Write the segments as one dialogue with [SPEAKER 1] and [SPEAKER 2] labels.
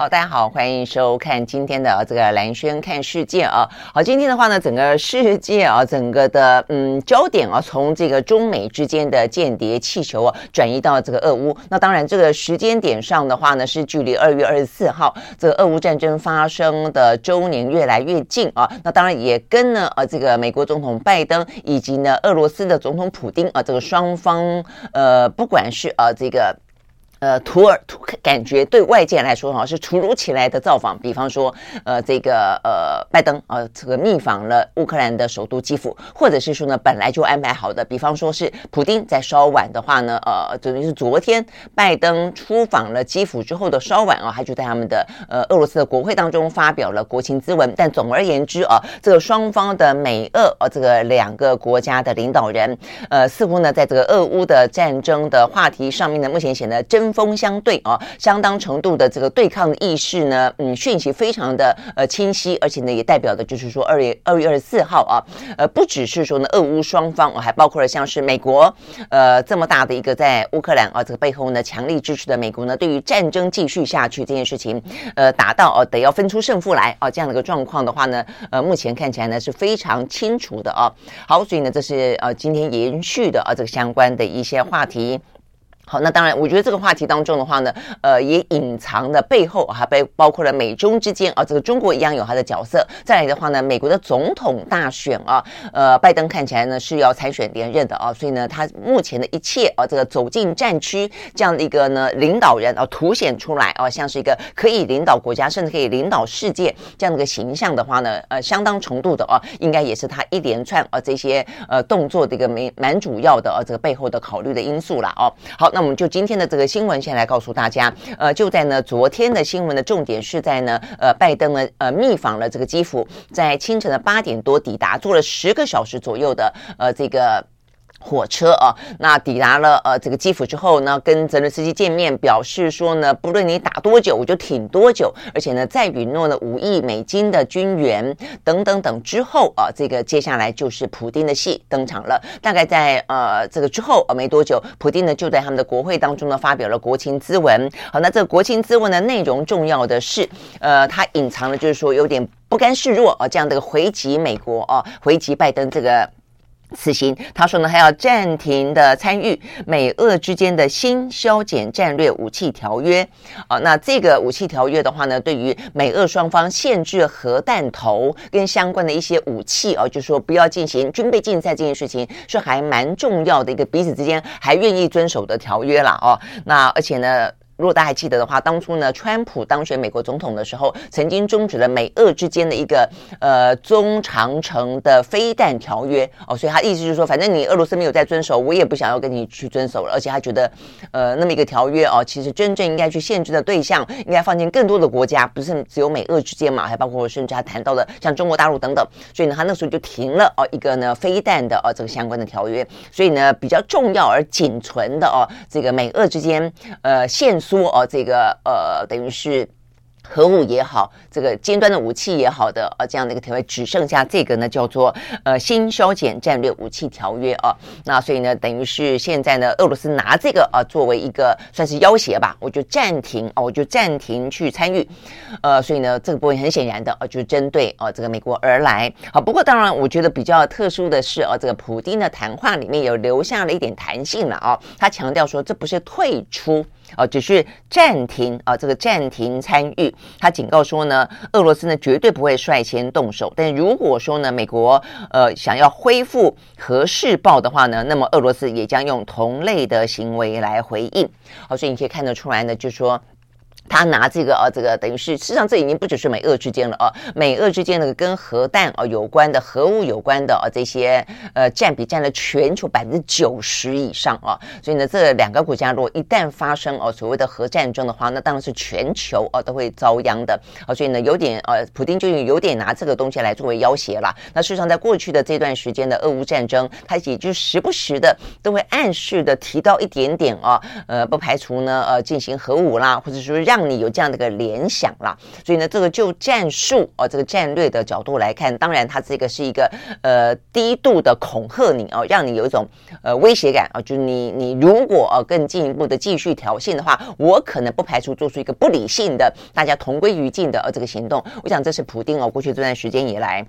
[SPEAKER 1] 好，大家好，欢迎收看今天的这个蓝轩看世界啊。好，今天的话呢，整个世界啊，整个的嗯焦点啊，从这个中美之间的间谍气球啊，转移到这个俄乌。那当然，这个时间点上的话呢，是距离二月二十四号这个俄乌战争发生的周年越来越近啊。那当然也跟呢呃这个美国总统拜登以及呢俄罗斯的总统普丁啊，这个双方呃不管是呃这个。呃，土耳土感觉对外界来说哈是突如其来的造访，比方说，呃，这个呃，拜登、呃，这个密访了乌克兰的首都基辅，或者是说呢，本来就安排好的，比方说是普丁在稍晚的话呢，呃，等于是昨天拜登出访了基辅之后的稍晚啊，他就在他们的呃俄罗斯的国会当中发表了国情咨文。但总而言之啊，这个双方的美俄呃这个两个国家的领导人，呃，似乎呢，在这个俄乌的战争的话题上面呢，目前显得针锋相对啊，相当程度的这个对抗意识呢，嗯，讯息非常的呃清晰，而且呢，也代表的就是说二月二月二十四号啊，呃，不只是说呢，俄乌双方还包括了像是美国，呃，这么大的一个在乌克兰啊这个背后呢强力支持的美国呢，对于战争继续下去这件事情，呃，达到哦得要分出胜负来啊这样的一个状况的话呢，呃，目前看起来呢是非常清楚的啊。好，所以呢，这是呃今天延续的啊这个相关的一些话题。好，那当然，我觉得这个话题当中的话呢，呃，也隐藏的背后还被包括了美中之间啊，这个中国一样有它的角色。再来的话呢，美国的总统大选啊，呃，拜登看起来呢是要参选连任的啊，所以呢，他目前的一切啊，这个走进战区这样的一个呢领导人啊，凸显出来啊，像是一个可以领导国家，甚至可以领导世界这样的一个形象的话呢，呃，相当程度的啊，应该也是他一连串啊这些呃动作的一个蛮蛮主要的啊这个背后的考虑的因素了哦。好，那。那我们就今天的这个新闻，先来告诉大家，呃，就在呢昨天的新闻的重点是在呢，呃，拜登呢，呃，密访了这个基辅，在清晨的八点多抵达，坐了十个小时左右的，呃，这个。火车啊，那抵达了呃这个基辅之后呢，跟泽连斯基见面，表示说呢，不论你打多久，我就挺多久，而且呢，再允诺了五亿美金的军援等等等之后啊，这个接下来就是普丁的戏登场了。大概在呃这个之后啊没多久，普丁呢就在他们的国会当中呢发表了国情咨文。好，那这个国情咨文的内容重要的是，呃，他隐藏的就是说有点不甘示弱啊，这样的一个回击美国啊，回击拜登这个。此行，他说呢，还要暂停的参与美俄之间的新削减战略武器条约啊。那这个武器条约的话呢，对于美俄双方限制核弹头跟相关的一些武器啊，就是说不要进行军备竞赛这件事情，是还蛮重要的一个彼此之间还愿意遵守的条约了哦。那而且呢。如果大家还记得的话，当初呢，川普当选美国总统的时候，曾经终止了美俄之间的一个呃中长程的飞弹条约哦，所以他意思就是说，反正你俄罗斯没有在遵守，我也不想要跟你去遵守了。而且他觉得，呃，那么一个条约哦，其实真正应该去限制的对象，应该放进更多的国家，不是只有美俄之间嘛，还包括甚至他谈到的像中国大陆等等。所以呢，他那时候就停了哦一个呢飞弹的哦这个相关的条约。所以呢，比较重要而仅存的哦这个美俄之间呃限。说哦，这个呃，等于是。核武也好，这个尖端的武器也好的呃，这样的一个条约只剩下这个呢，叫做呃新削减战略武器条约啊。那所以呢，等于是现在呢，俄罗斯拿这个啊作为一个算是要挟吧，我就暂停啊，我就暂停去参与。呃，所以呢，这个部分很显然的啊，就是针对啊这个美国而来。好，不过当然，我觉得比较特殊的是啊，这个普丁的谈话里面有留下了一点弹性了啊。他强调说，这不是退出啊，只是暂停啊，这个暂停参与。他警告说呢，俄罗斯呢绝对不会率先动手，但如果说呢，美国呃想要恢复核试爆的话呢，那么俄罗斯也将用同类的行为来回应。好，所以你可以看得出来呢，就说。他拿这个啊，这个等于是，事实上这已经不只是美俄之间了啊，美俄之间那个跟核弹啊有关的、核武有关的啊这些呃占比占了全球百分之九十以上啊，所以呢，这两个国家如果一旦发生哦所谓的核战争的话，那当然是全球啊都会遭殃的啊，所以呢，有点呃，普丁就有点拿这个东西来作为要挟了。那事实上，在过去的这段时间的俄乌战争，他也就时不时的都会暗示的提到一点点啊，呃，不排除呢呃进行核武啦，或者说让。让你有这样的一个联想了，所以呢，这个就战术哦，这个战略的角度来看，当然它这个是一个呃低度的恐吓你哦，让你有一种呃威胁感啊，就是你你如果呃更进一步的继续挑衅的话，我可能不排除做出一个不理性的大家同归于尽的呃这个行动。我想这是普丁哦过去这段时间以来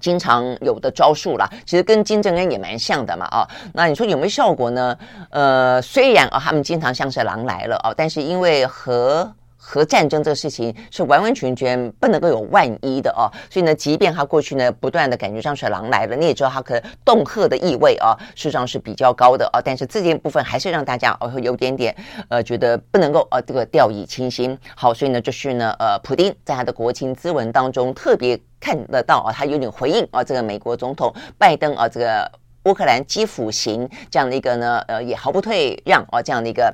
[SPEAKER 1] 经常有的招数啦，其实跟金正恩也蛮像的嘛啊。那你说有没有效果呢？呃，虽然啊他们经常像是狼来了啊，但是因为和核战争这个事情是完完全全不能够有万一的哦，所以呢，即便他过去呢不断的感觉像是狼来了，你也知道他可能恫吓的意味啊，事实上是比较高的啊，但是这件部分还是让大家哦有点点呃觉得不能够呃这个掉以轻心。好，所以呢，就是呢呃，普丁在他的国情咨文当中特别看得到啊，他有点回应啊，这个美国总统拜登啊，这个乌克兰基辅行这样的一个呢呃也毫不退让啊这样的一个。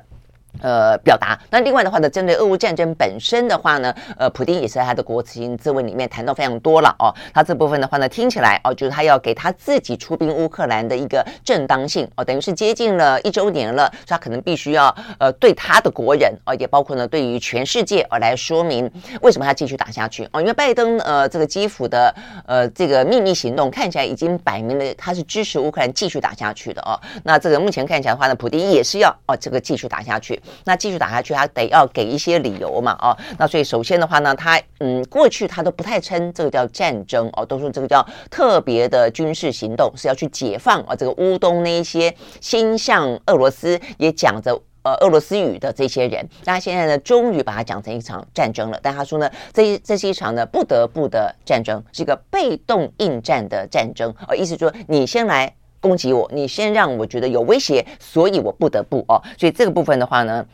[SPEAKER 1] 呃，表达。那另外的话呢，针对俄乌战争本身的话呢，呃，普丁也是在他的国情咨文里面谈到非常多了哦。他这部分的话呢，听起来哦，就是他要给他自己出兵乌克兰的一个正当性哦，等于是接近了一周年了，他可能必须要呃，对他的国人哦，也包括呢，对于全世界哦来说明为什么他继续打下去哦。因为拜登呃，这个基辅的呃这个秘密行动看起来已经摆明了他是支持乌克兰继续打下去的哦。那这个目前看起来的话呢，普丁也是要哦这个继续打下去。那继续打下去，他得要给一些理由嘛，哦，那所以首先的话呢，他嗯，过去他都不太称这个叫战争哦，都说这个叫特别的军事行动，是要去解放啊这个乌东那一些心向俄罗斯也讲着呃俄罗斯语的这些人，那他现在呢，终于把它讲成一场战争了。但他说呢，这这是一场呢不得不的战争，是一个被动应战的战争，呃，意思说你先来。攻击我，你先让我觉得有威胁，所以我不得不哦，所以这个部分的话呢。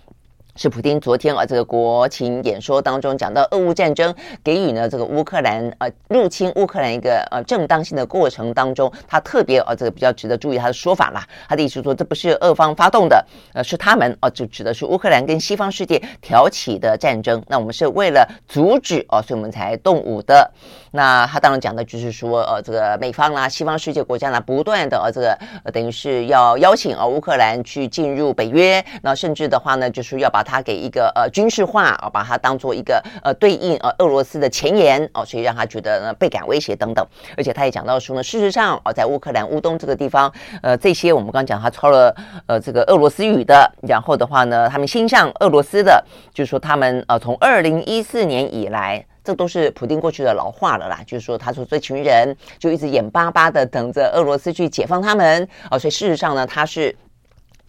[SPEAKER 1] 是普丁昨天啊，这个国情演说当中讲到俄乌战争，给予呢这个乌克兰呃入侵乌克兰一个呃正当性的过程当中，他特别啊这个比较值得注意他的说法啦。他的意思说，这不是俄方发动的，呃是他们哦，就指的是乌克兰跟西方世界挑起的战争。那我们是为了阻止哦，所以我们才动武的。那他当然讲的就是说，呃这个美方啦、西方世界国家呢，不断的呃这个呃等于是要邀请啊乌克兰去进入北约，那甚至的话呢，就是要把它给一个呃军事化啊，把它当做一个呃对应呃俄罗斯的前沿哦，所以让他觉得呢倍感威胁等等。而且他也讲到说呢，事实上哦，在乌克兰乌东这个地方，呃，这些我们刚讲他操了呃这个俄罗斯语的，然后的话呢，他们心向俄罗斯的，就是说他们呃从二零一四年以来，这都是普丁过去的老话了啦，就是说他说这群人就一直眼巴巴的等着俄罗斯去解放他们哦，所以事实上呢，他是。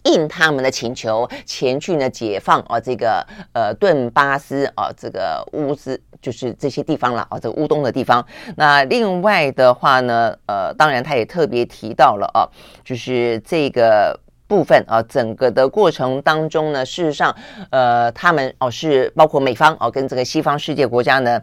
[SPEAKER 1] 应他们的请求前去呢解放啊这个呃顿巴斯啊这个乌兹就是这些地方了啊这个乌东的地方。那另外的话呢呃当然他也特别提到了啊就是这个部分啊整个的过程当中呢事实上呃他们哦是包括美方哦跟这个西方世界国家呢。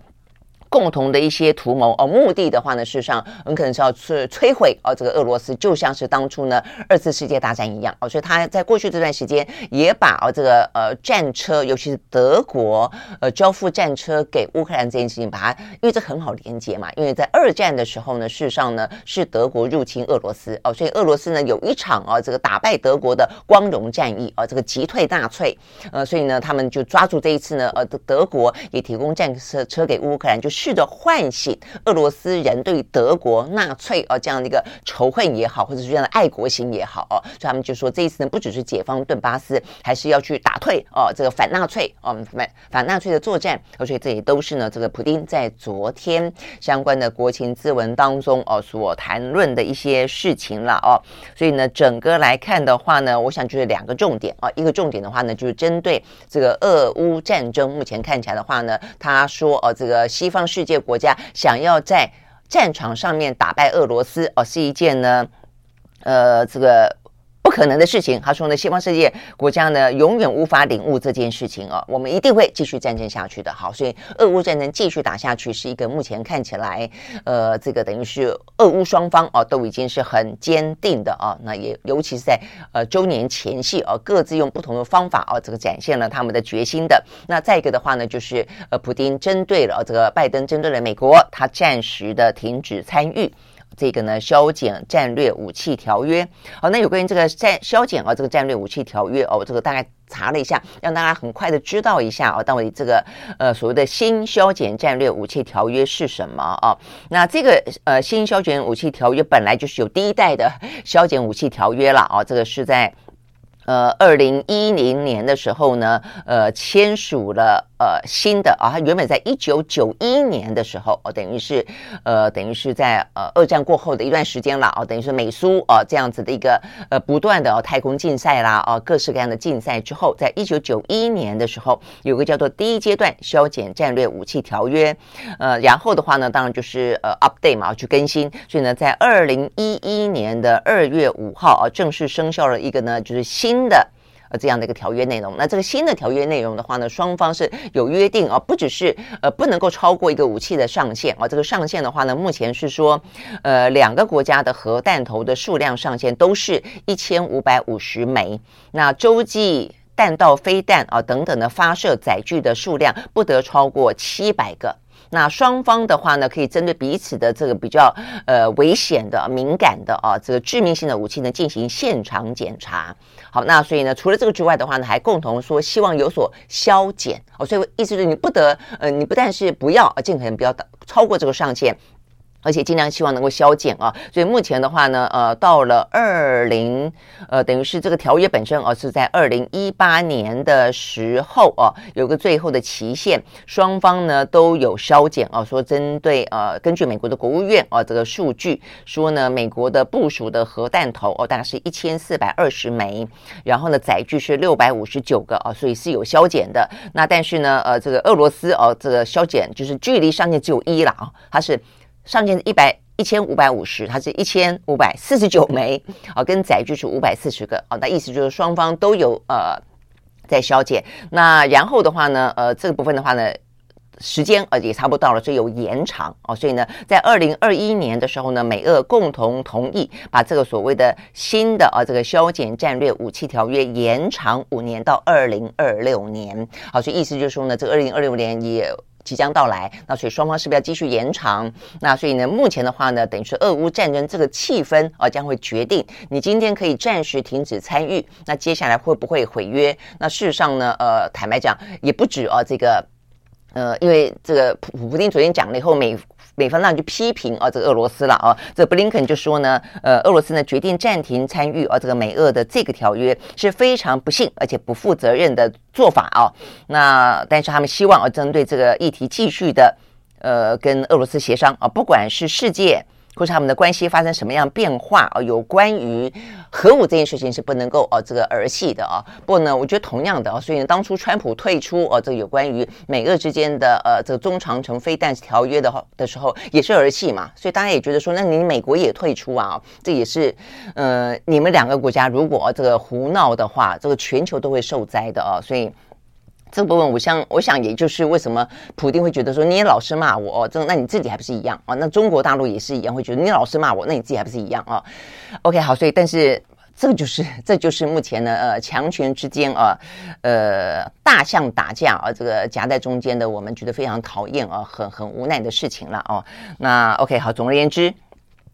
[SPEAKER 1] 共同的一些图谋哦，目的的话呢，事实上很可能是要去摧毁哦，这个俄罗斯，就像是当初呢二次世界大战一样哦，所以他在过去这段时间也把哦这个呃战车，尤其是德国呃交付战车给乌克兰这件事情，把它因为这很好连接嘛，因为在二战的时候呢，事实上呢是德国入侵俄罗斯哦，所以俄罗斯呢有一场哦这个打败德国的光荣战役哦，这个击退纳粹，呃，所以呢他们就抓住这一次呢，呃德德国也提供战车车给乌克兰，就是。试着唤醒俄罗斯人对德国纳粹啊这样的一个仇恨也好，或者是这样的爱国心也好哦，所以他们就说这一次呢，不只是解放顿巴斯，还是要去打退哦这个反纳粹哦反反纳粹的作战，而且这也都是呢这个普丁在昨天相关的国情咨文当中哦所谈论的一些事情了哦，所以呢整个来看的话呢，我想就是两个重点啊，一个重点的话呢就是针对这个俄乌战争，目前看起来的话呢，他说哦这个西方。世界国家想要在战场上面打败俄罗斯哦，是一件呢，呃，这个不可能的事情。他说呢，西方世界国家呢永远无法领悟这件事情啊，我们一定会继续战争下去的。好，所以俄乌战争继续打下去是一个目前看起来，呃，这个等于是俄乌双方啊都已经是很坚定的啊。那也尤其是在呃周年前夕啊，各自用不同的方法啊，这个展现了他们的决心的。那再一个的话呢，就是呃，普丁针对了这个拜登，针对了美国，他暂时的停止参与。这个呢，削减战略武器条约。好，那有关于这个战削减啊，这个战略武器条约哦，这个大概查了一下，让大家很快的知道一下哦，到底这个呃所谓的新削减战略武器条约是什么啊？那这个呃新削减武器条约本来就是有第一代的削减武器条约了啊，这个是在。呃，二零一零年的时候呢，呃，签署了呃新的啊，它原本在一九九一年的时候，哦，等于是呃，等于是在呃二战过后的一段时间了，哦，等于是美苏啊这样子的一个呃不断的哦太空竞赛啦，哦各式各样的竞赛之后，在一九九一年的时候，有个叫做第一阶段削减战略武器条约，呃，然后的话呢，当然就是呃 update 嘛，去更新，所以呢，在二零一一年的二月五号啊，正式生效了一个呢，就是。新的呃这样的一个条约内容，那这个新的条约内容的话呢，双方是有约定啊，不只是呃不能够超过一个武器的上限啊，这个上限的话呢，目前是说呃两个国家的核弹头的数量上限都是一千五百五十枚，那洲际弹道飞弹啊等等的发射载具的数量不得超过七百个。那双方的话呢，可以针对彼此的这个比较呃危险的、敏感的啊，这个致命性的武器呢进行现场检查。好，那所以呢，除了这个之外的话呢，还共同说希望有所削减哦。所以意思是你不得呃，你不但是不要，尽可能不要超过这个上限。而且尽量希望能够削减啊，所以目前的话呢，呃，到了二零，呃，等于是这个条约本身啊，是在二零一八年的时候啊，有个最后的期限，双方呢都有削减啊，说针对呃，根据美国的国务院啊这个数据说呢，美国的部署的核弹头哦，大概是一千四百二十枚，然后呢载具是六百五十九个啊，所以是有削减的。那但是呢，呃，这个俄罗斯哦，这个削减就是距离上限只有一了啊，它是。上限是一百一千五百五十，它是一千五百四十九枚啊，跟载具是五百四十个啊，那意思就是双方都有呃在削减。那然后的话呢，呃，这个部分的话呢，时间呃也差不多到了，所以有延长哦。所以呢，在二零二一年的时候呢，美俄共同同意把这个所谓的新的啊这个削减战略武器条约延长五年到二零二六年。好，所以意思就是说呢，这个二零二六年也。即将到来，那所以双方是不是要继续延长？那所以呢，目前的话呢，等于是俄乌战争这个气氛啊，将会决定你今天可以暂时停止参与，那接下来会不会毁约？那事实上呢，呃，坦白讲，也不止啊，这个，呃，因为这个普普丁昨天讲了以后，美。美方那就批评啊，这个俄罗斯了啊，这布林肯就说呢，呃，俄罗斯呢决定暂停参与啊，这个美俄的这个条约是非常不幸而且不负责任的做法啊。那但是他们希望啊，针对这个议题继续的呃跟俄罗斯协商啊，不管是世界。或是他们的关系发生什么样变化啊？有关于核武这件事情是不能够哦这个儿戏的啊。不过呢，我觉得同样的啊，所以呢，当初川普退出哦这个有关于美俄之间的呃这个中长程飞弹条约的的时候，也是儿戏嘛。所以大家也觉得说，那你美国也退出啊？这也是呃你们两个国家如果这个胡闹的话，这个全球都会受灾的啊。所以。这个部分，我想，我想，也就是为什么普丁会觉得说，你也老是骂我哦，这那你自己还不是一样啊？那中国大陆也是一样，会觉得你老是骂我，那你自己还不是一样啊？OK，好，所以，但是这个就是，这就是目前呢，呃，强权之间啊，呃，大象打架啊，这个夹在中间的，我们觉得非常讨厌啊，很很无奈的事情了哦。那 OK，好，总而言之。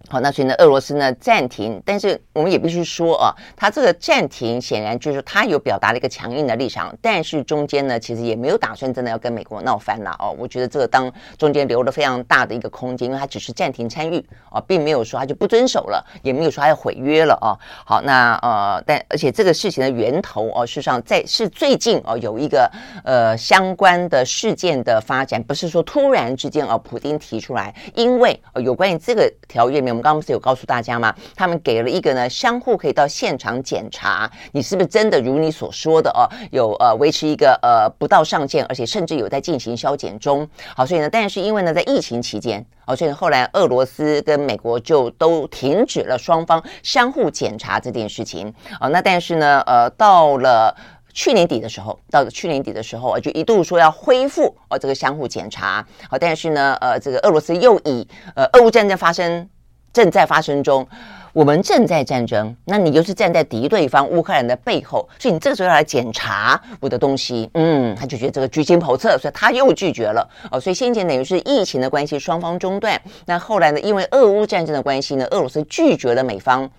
[SPEAKER 1] 好，那所以呢，俄罗斯呢暂停，但是我们也必须说啊，他这个暂停显然就是他有表达了一个强硬的立场，但是中间呢，其实也没有打算真的要跟美国闹翻了哦。我觉得这个当中间留了非常大的一个空间，因为他只是暂停参与啊，并没有说他就不遵守了，也没有说他要毁约了啊。好，那呃，但而且这个事情的源头哦，事实上在是最近哦有一个呃相关的事件的发展，不是说突然之间啊，普丁提出来，因为有关于这个条约没有。们刚刚不是有告诉大家吗？他们给了一个呢，相互可以到现场检查，你是不是真的如你所说的哦，有呃维持一个呃不到上限，而且甚至有在进行削减中。好，所以呢，但是因为呢，在疫情期间，哦，所以后来俄罗斯跟美国就都停止了双方相互检查这件事情。哦，那但是呢，呃，到了。去年底的时候，到去年底的时候啊，就一度说要恢复哦这个相互检查，好，但是呢，呃，这个俄罗斯又以呃俄乌战争发生正在发生中，我们正在战争，那你又是站在敌对方乌克兰的背后，所以你这个时候要来检查我的东西，嗯，他就觉得这个居心叵测，所以他又拒绝了哦，所以先前等于是疫情的关系，双方中断，那后来呢，因为俄乌战争的关系呢，俄罗斯拒绝了美方。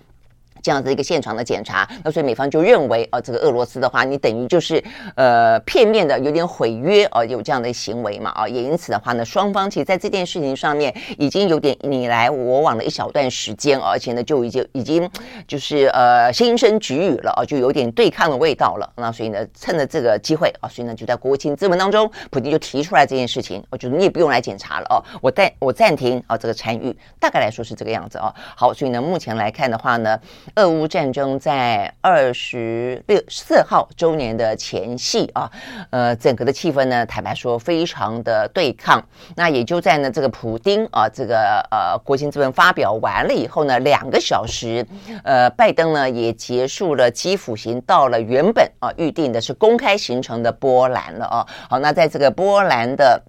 [SPEAKER 1] 这样子一个现场的检查，那所以美方就认为，呃，这个俄罗斯的话，你等于就是呃片面的有点毁约，呃，有这样的行为嘛，啊，也因此的话呢，双方其实在这件事情上面已经有点你来我往了一小段时间，而且呢就已经已经就是呃心生齟齬了，啊，就有点对抗的味道了。那所以呢，趁着这个机会啊，所以呢就在国情咨文当中，普京就提出来这件事情，我觉得你也不用来检查了哦，我暂我暂停啊这个参与，大概来说是这个样子啊。好，所以呢目前来看的话呢。俄乌战争在二十六四号周年的前夕啊，呃，整个的气氛呢，坦白说非常的对抗。那也就在呢这个普丁啊，这个呃国情咨文发表完了以后呢，两个小时，呃，拜登呢也结束了基辅行，到了原本啊预定的是公开行程的波兰了啊。好，那在这个波兰的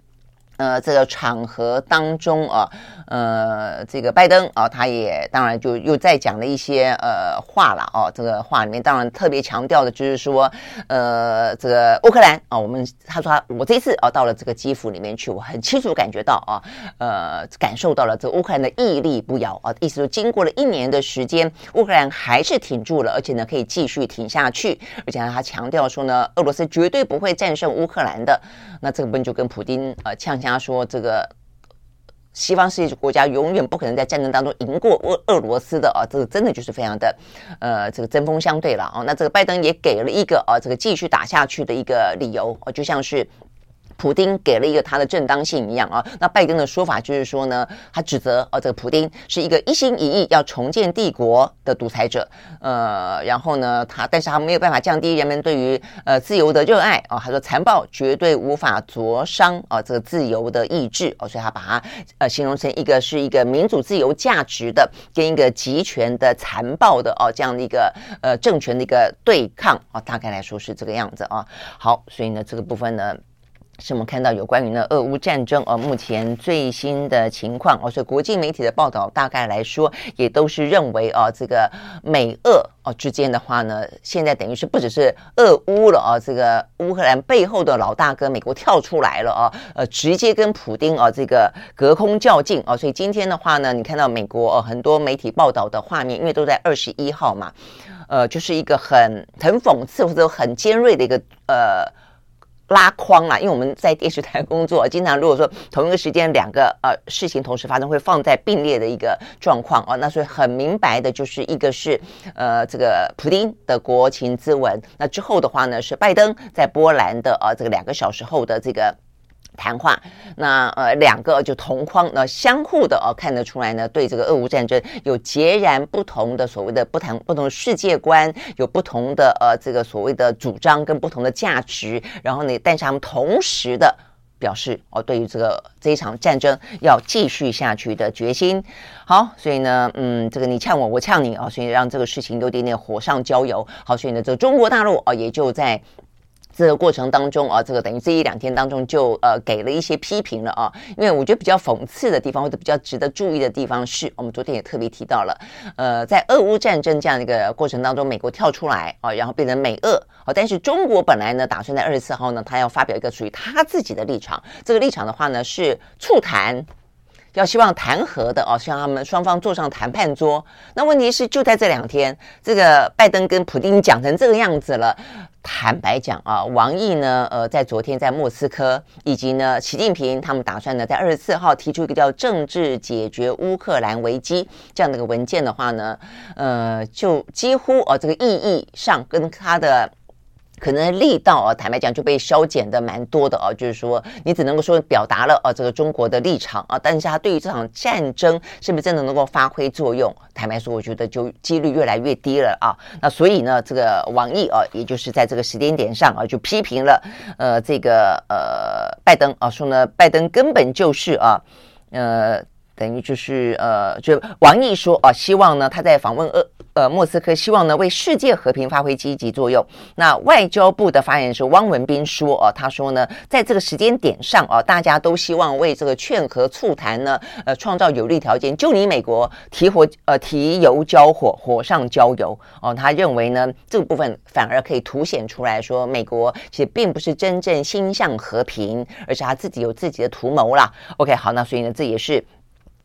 [SPEAKER 1] 呃这个场合当中啊。呃，这个拜登啊，他也当然就又再讲了一些呃话了哦。这个话里面当然特别强调的就是说，呃，这个乌克兰啊，我们他说他我这次啊到了这个基辅里面去，我很清楚感觉到啊，呃，感受到了这个乌克兰的屹立不摇啊。意思说，经过了一年的时间，乌克兰还是挺住了，而且呢可以继续挺下去。而且，他强调说呢，俄罗斯绝对不会战胜乌克兰的。那这个部分就跟普丁呃呛他说这个。西方世界国家永远不可能在战争当中赢过俄俄罗斯的啊，这个真的就是非常的，呃，这个针锋相对了啊。那这个拜登也给了一个啊，这个继续打下去的一个理由啊，就像是。普丁给了一个他的正当性一样啊，那拜登的说法就是说呢，他指责啊这个普丁是一个一心一意要重建帝国的独裁者，呃，然后呢他但是他没有办法降低人们对于呃自由的热爱啊，他说残暴绝对无法灼伤啊这个自由的意志哦，所以他把它呃形容成一个是一个民主自由价值的跟一个集权的残暴的哦这样的一个呃政权的一个对抗啊，大概来说是这个样子啊。好，所以呢这个部分呢。是我们看到有关于呢俄乌战争呃目前最新的情况哦，所以国际媒体的报道大概来说也都是认为啊，这个美俄哦之间的话呢，现在等于是不只是俄乌了啊，这个乌克兰背后的老大哥美国跳出来了啊，呃，直接跟普丁啊这个隔空较劲啊，所以今天的话呢，你看到美国呃很多媒体报道的画面，因为都在二十一号嘛，呃，就是一个很很讽刺或者很尖锐的一个呃。拉框啦，因为我们在电视台工作，经常如果说同一个时间两个呃事情同时发生，会放在并列的一个状况哦，那所以很明白的就是一个是呃这个普丁的国情咨文，那之后的话呢是拜登在波兰的呃这个两个小时后的这个。谈话，那呃两个就同框，那相互的哦看得出来呢，对这个俄乌战争有截然不同的所谓的不同不同的世界观，有不同的呃这个所谓的主张跟不同的价值，然后呢，但是他们同时的表示哦，对于这个这一场战争要继续下去的决心。好，所以呢，嗯，这个你呛我，我呛你啊，所以让这个事情有点点火上浇油。好，所以呢，这个中国大陆啊也就在。这个过程当中啊，这个等于这一两天当中就呃给了一些批评了啊，因为我觉得比较讽刺的地方或者比较值得注意的地方是，我们昨天也特别提到了，呃，在俄乌战争这样的一个过程当中，美国跳出来啊，然后变成美俄啊，但是中国本来呢打算在二十四号呢，他要发表一个属于他自己的立场，这个立场的话呢是促谈。要希望谈和的哦，希望他们双方坐上谈判桌。那问题是，就在这两天，这个拜登跟普丁讲成这个样子了。坦白讲啊，王毅呢，呃，在昨天在莫斯科，以及呢，习近平他们打算呢，在二十四号提出一个叫“政治解决乌克兰危机”这样的一个文件的话呢，呃，就几乎哦，这个意义上跟他的。可能力道啊，坦白讲就被削减的蛮多的啊，就是说你只能够说表达了啊这个中国的立场啊，但是他对于这场战争是不是真的能够发挥作用，坦白说，我觉得就几率越来越低了啊。那所以呢，这个王毅啊，也就是在这个时间点上啊，就批评了呃这个呃拜登啊，说呢拜登根本就是啊呃。等于就是呃，就王毅说啊，希望呢他在访问呃呃莫斯科，希望呢为世界和平发挥积极作用。那外交部的发言人是汪文斌说啊，他说呢，在这个时间点上啊，大家都希望为这个劝和促谈呢，呃，创造有利条件。就你美国提火呃提油交火，火上浇油哦，他认为呢这个部分反而可以凸显出来说，美国其实并不是真正心向和平，而是他自己有自己的图谋啦。OK，好，那所以呢这也是。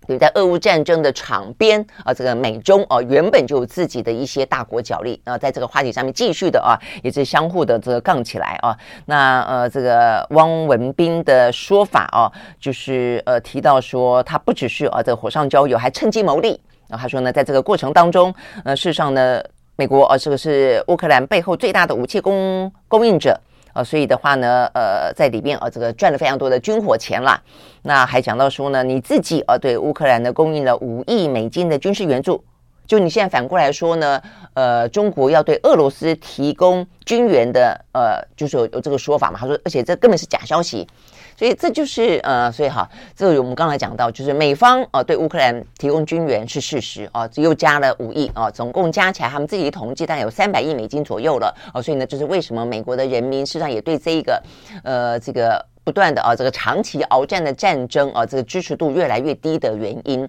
[SPEAKER 1] 对，在俄乌战争的场边啊，这个美中啊原本就有自己的一些大国角力啊，在这个话题上面继续的啊，也是相互的这个杠起来啊。那呃，这个汪文斌的说法啊，就是呃提到说，他不只是啊这个火上浇油，还趁机牟利然啊。他说呢，在这个过程当中，呃，事实上呢，美国啊这个是乌克兰背后最大的武器供供应者。呃，所以的话呢，呃，在里面呃，这个赚了非常多的军火钱啦。那还讲到说呢，你自己呃，对乌克兰呢供应了五亿美金的军事援助。就你现在反过来说呢，呃，中国要对俄罗斯提供军援的，呃，就是有有这个说法嘛？他说，而且这根本是假消息。所以这就是呃，所以哈，这个我们刚才讲到，就是美方啊、呃、对乌克兰提供军援是事实啊，又加了五亿啊，总共加起来他们自己统计大概有三百亿美金左右了啊，所以呢，就是为什么美国的人民实际上也对这一个呃这个不断的啊这个长期鏖战的战争啊这个支持度越来越低的原因。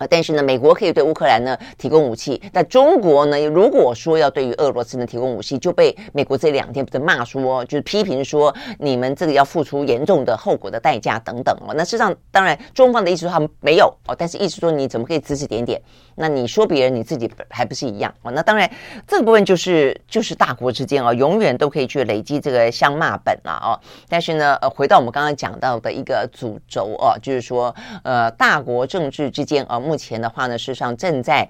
[SPEAKER 1] 啊，但是呢，美国可以对乌克兰呢提供武器，那中国呢，如果说要对于俄罗斯呢提供武器，就被美国这两天不是骂说，就是批评说你们这个要付出严重的后果的代价等等哦。那事实上，当然中方的意思说他们没有哦，但是意思说你怎么可以指指点点？那你说别人，你自己还不是一样哦？那当然这个部分就是就是大国之间啊，永远都可以去累积这个相骂本了哦。但是呢，呃，回到我们刚刚讲到的一个主轴哦，就是说呃，大国政治之间啊。目前的话呢，事实上正在。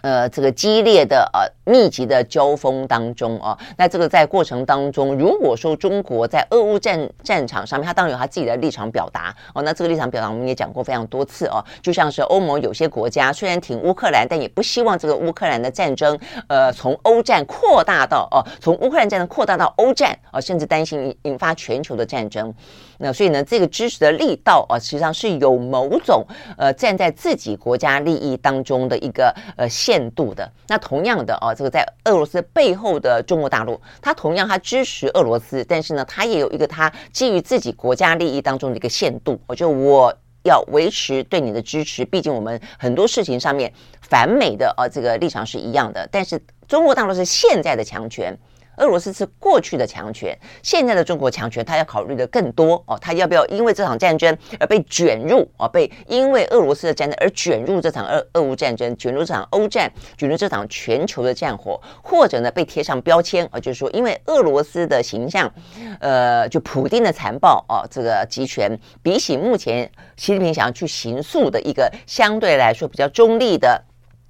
[SPEAKER 1] 呃，这个激烈的呃密集的交锋当中啊，那这个在过程当中，如果说中国在俄乌战战场上面，他当然有他自己的立场表达哦，那这个立场表达我们也讲过非常多次哦，就像是欧盟有些国家虽然挺乌克兰，但也不希望这个乌克兰的战争呃从欧战扩大到哦，从乌克兰战争扩大到欧战啊，甚至担心引发全球的战争。那所以呢，这个支持的力道啊，实际上是有某种呃站在自己国家利益当中的一个呃。限度的。那同样的啊，这个在俄罗斯背后的中国大陆，它同样它支持俄罗斯，但是呢，它也有一个它基于自己国家利益当中的一个限度。我就我要维持对你的支持，毕竟我们很多事情上面反美的啊这个立场是一样的。但是中国大陆是现在的强权。俄罗斯是过去的强权，现在的中国强权，他要考虑的更多哦，他要不要因为这场战争而被卷入啊、哦？被因为俄罗斯的战争而卷入这场俄俄乌战争，卷入这场欧战，卷入这场全球的战火，或者呢被贴上标签啊、就是说因为俄罗斯的形象，呃，就普丁的残暴、哦，这个集权比起目前习近平想要去行塑的一个相对来说比较中立的。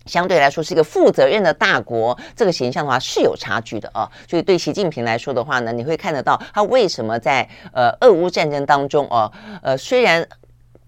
[SPEAKER 1] 相对来说是一个负责任的大国，这个形象的话是有差距的啊。所以对习近平来说的话呢，你会看得到他为什么在呃俄乌战争当中哦，呃虽然。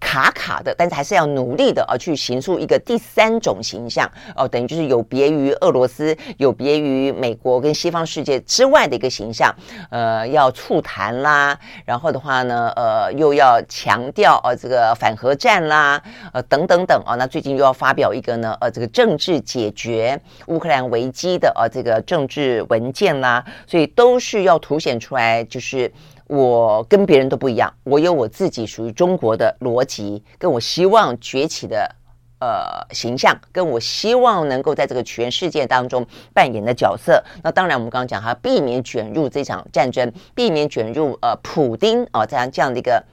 [SPEAKER 1] 卡卡的，但是还是要努力的啊，去形塑一个第三种形象哦，等于就是有别于俄罗斯，有别于美国跟西方世界之外的一个形象。呃，要促谈啦，然后的话呢，呃，又要强调呃这个反核战啦，呃，等等等啊。那最近又要发表一个呢，呃，这个政治解决乌克兰危机的呃这个政治文件啦，所以都是要凸显出来，就是。我跟别人都不一样，我有我自己属于中国的逻辑，跟我希望崛起的呃形象，跟我希望能够在这个全世界当中扮演的角色。那当然，我们刚刚讲哈，避免卷入这场战争，避免卷入呃普丁啊这样这样的一个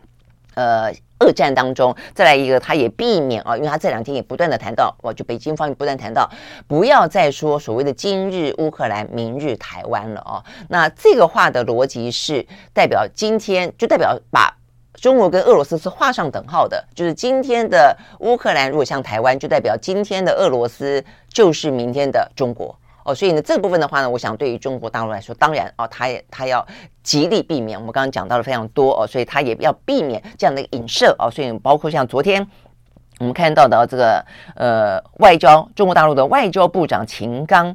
[SPEAKER 1] 呃。二战当中，再来一个，他也避免啊，因为他这两天也不断的谈到，哇就北京方面不断谈到，不要再说所谓的今日乌克兰，明日台湾了哦。那这个话的逻辑是代表今天，就代表把中国跟俄罗斯是画上等号的，就是今天的乌克兰如果像台湾，就代表今天的俄罗斯就是明天的中国。哦，所以呢，这部分的话呢，我想对于中国大陆来说，当然哦，他也他要极力避免。我们刚刚讲到了非常多哦，所以他也要避免这样的影射哦。所以包括像昨天我们看到的这个呃外交，中国大陆的外交部长秦刚。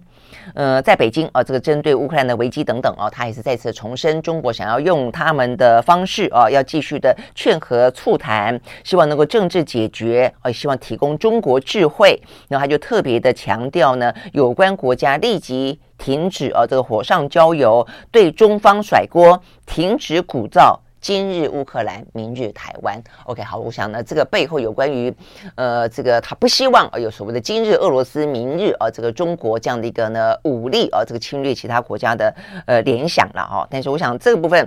[SPEAKER 1] 呃，在北京啊，这个针对乌克兰的危机等等啊，他也是再次重申，中国想要用他们的方式啊，要继续的劝和促谈，希望能够政治解决，啊，希望提供中国智慧。然后他就特别的强调呢，有关国家立即停止啊这个火上浇油，对中方甩锅，停止鼓噪。今日乌克兰，明日台湾。OK，好，我想呢，这个背后有关于，呃，这个他不希望有所谓的今日俄罗斯，明日啊，这个中国这样的一个呢武力啊，这个侵略其他国家的呃联想了哈。但是我想这个部分。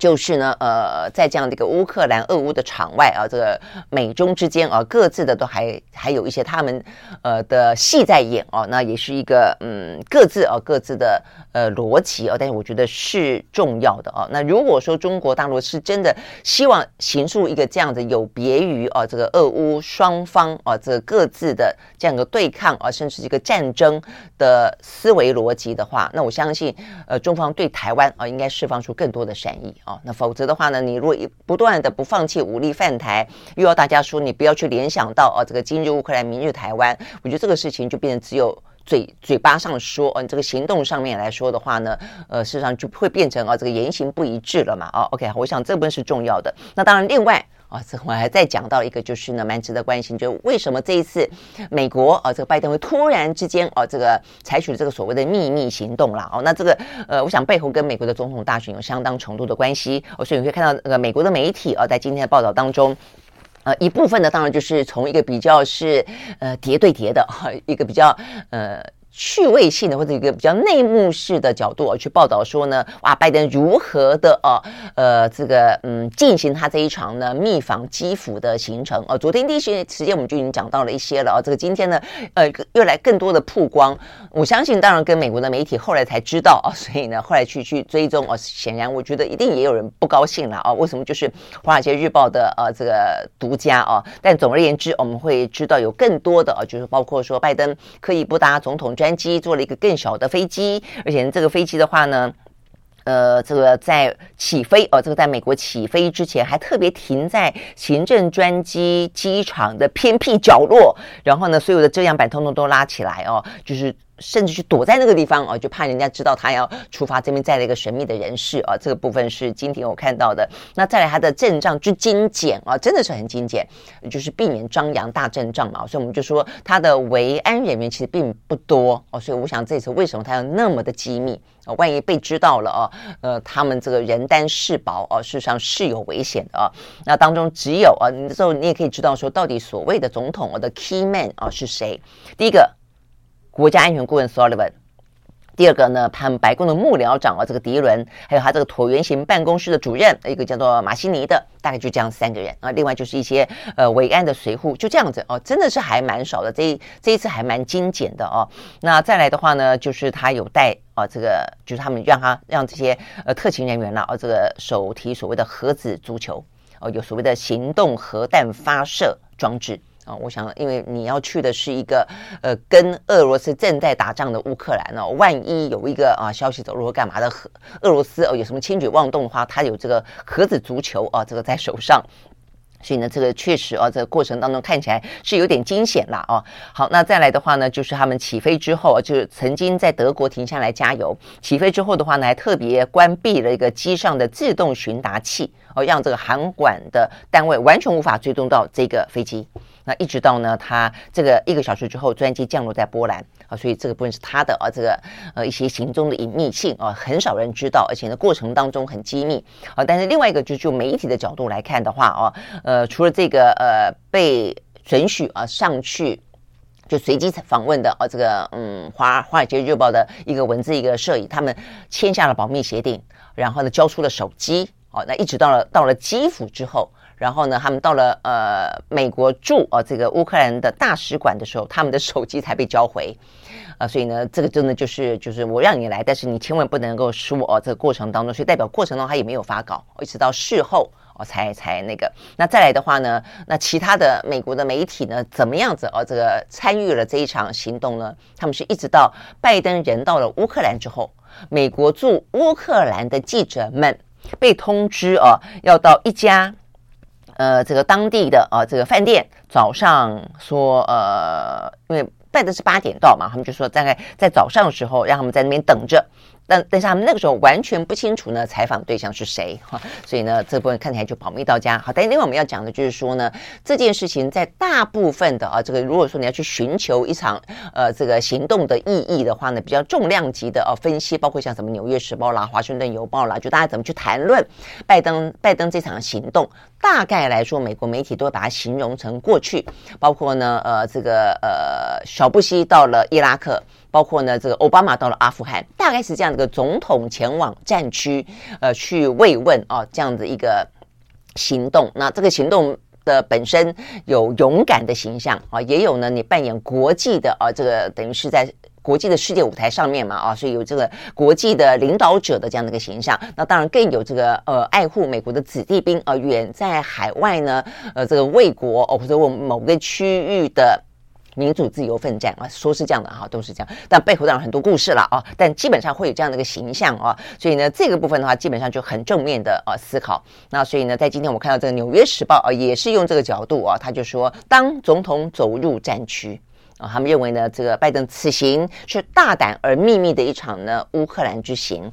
[SPEAKER 1] 就是呢，呃，在这样的一个乌克兰、俄乌的场外啊，这个美中之间啊，各自的都还还有一些他们呃的戏在演哦、啊，那也是一个嗯，各自啊各自的呃逻辑啊，但是我觉得是重要的啊。那如果说中国大陆是真的希望形塑一个这样的有别于啊这个俄乌双方啊这各自的这样一个对抗啊，甚至一个战争的思维逻辑的话，那我相信呃中方对台湾啊应该释放出更多的善意。那否则的话呢，你如果不断的不放弃武力犯台，又要大家说你不要去联想到哦，这个今日乌克兰，明日台湾，我觉得这个事情就变成只有嘴嘴巴上说，嗯，这个行动上面来说的话呢，呃，事实上就会变成啊，这个言行不一致了嘛，哦，OK，我想这部分是重要的。那当然，另外。啊、哦，这我还再讲到一个，就是呢，蛮值得关心，就是为什么这一次美国啊、哦，这个拜登会突然之间哦，这个采取了这个所谓的秘密行动了哦，那这个呃，我想背后跟美国的总统大选有相当程度的关系哦，所以你会看到那个美国的媒体啊、哦，在今天的报道当中，呃，一部分呢，当然就是从一个比较是呃谍对谍的哈，一个比较呃。趣味性的或者一个比较内幕式的角度啊，去报道说呢，哇，拜登如何的啊，呃，这个嗯，进行他这一场呢密访基辅的行程啊。昨天第一时间我们就已经讲到了一些了啊，这个今天呢，呃，又来更多的曝光。我相信，当然跟美国的媒体后来才知道啊，所以呢，后来去去追踪啊，显然我觉得一定也有人不高兴了啊。为什么？就是《华尔街日报》的呃这个独家啊。但总而言之，我们会知道有更多的啊，就是包括说拜登刻意不搭总统专机，做了一个更小的飞机，而且这个飞机的话呢，呃，这个在起飞哦，这个在美国起飞之前还特别停在行政专机机场的偏僻角落，然后呢，所有的遮阳板通通都拉起来哦，就是。甚至去躲在那个地方啊，就怕人家知道他要出发，这边再来一个神秘的人士啊。这个部分是今天我看到的。那再来他的阵仗之精简啊，真的是很精简，就是避免张扬大阵仗嘛。所以我们就说他的维安人员其实并不多哦。所以我想这次为什么他要那么的机密啊？万一被知道了啊，呃，他们这个人单势薄啊，事实上是有危险的啊。那当中只有啊，你这时候你也可以知道说，到底所谓的总统的 key man 啊是谁？第一个。国家安全顾问 Sullivan，第二个呢，他们白宫的幕僚长啊，这个迪伦，还有他这个椭圆形办公室的主任，一个叫做马西尼的，大概就这样三个人啊。另外就是一些呃维安的随扈，就这样子哦，真的是还蛮少的。这一这一次还蛮精简的哦。那再来的话呢，就是他有带啊，这个就是他们让他让这些呃特勤人员呢啊，这个手提所谓的核子足球哦，有所谓的行动核弹发射装置。啊，我想，因为你要去的是一个呃，跟俄罗斯正在打仗的乌克兰哦，万一有一个啊消息走漏或干嘛的，俄罗斯哦有什么轻举妄动的话，他有这个核子足球啊，这个在手上，所以呢，这个确实啊，这个过程当中看起来是有点惊险啦哦。好，那再来的话呢，就是他们起飞之后，就是曾经在德国停下来加油，起飞之后的话呢，还特别关闭了一个机上的自动寻达器哦，让这个航管的单位完全无法追踪到这个飞机。那一直到呢，他这个一个小时之后，专机降落在波兰啊，所以这个部分是他的啊，这个呃一些行踪的隐秘性啊，很少人知道，而且呢过程当中很机密啊。但是另外一个就就媒体的角度来看的话啊，呃，除了这个呃被准许啊上去就随机访问的啊，这个嗯华华尔街日报的一个文字一个摄影，他们签下了保密协定，然后呢交出了手机哦，那一直到了到了基辅之后。然后呢，他们到了呃美国驻啊这个乌克兰的大使馆的时候，他们的手机才被交回，啊，所以呢，这个真的就是就是我让你来，但是你千万不能够说哦，这个过程当中，所以代表过程当中他也没有发稿，一直到事后哦，才才那个。那再来的话呢，那其他的美国的媒体呢，怎么样子哦？这个参与了这一场行动呢？他们是一直到拜登人到了乌克兰之后，美国驻乌克兰的记者们被通知哦，要到一家呃这个当地的啊、这个饭店，早上说呃，因为拜登是八点到嘛，他们就说大概在早上的时候让他们在那边等着。但但是他们那个时候完全不清楚呢，采访对象是谁哈，所以呢，这部分看起来就保密到家。好，但另外我们要讲的就是说呢，这件事情在大部分的啊，这个如果说你要去寻求一场呃这个行动的意义的话呢，比较重量级的啊分析，包括像什么《纽约时报》啦、《华盛顿邮报》啦，就大家怎么去谈论拜登拜登这场行动，大概来说，美国媒体都把它形容成过去，包括呢呃这个呃小布希到了伊拉克。包括呢，这个奥巴马到了阿富汗，大概是这样的一个总统前往战区，呃，去慰问啊，这样的一个行动。那这个行动的本身有勇敢的形象啊，也有呢，你扮演国际的啊，这个等于是在国际的世界舞台上面嘛啊，所以有这个国际的领导者的这样的一个形象。那当然更有这个呃，爱护美国的子弟兵啊，远在海外呢，呃，这个为国哦，或者为某个区域的。民主自由奋战啊，说是这样的哈，都是这样，但背后当然很多故事了啊。但基本上会有这样的一个形象啊，所以呢，这个部分的话，基本上就很正面的啊思考。那所以呢，在今天我看到这个《纽约时报》啊，也是用这个角度啊，他就说，当总统走入战区啊，他们认为呢，这个拜登此行是大胆而秘密的一场呢乌克兰之行。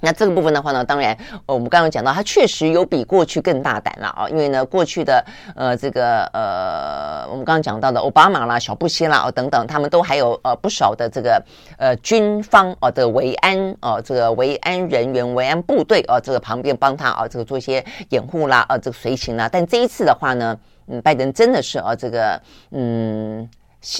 [SPEAKER 1] 那这个部分的话呢，当然，我们刚刚讲到，它确实有比过去更大胆了啊，因为呢，过去的呃这个呃，我们刚刚讲到的奥巴马啦、小布希啦哦等等，他们都还有呃不少的这个呃军方哦的维安哦，这个维安人员、维安部队哦，这个旁边帮他啊这个做一些掩护啦，啊这个随行啦。但这一次的话呢，嗯，拜登真的是啊这个嗯。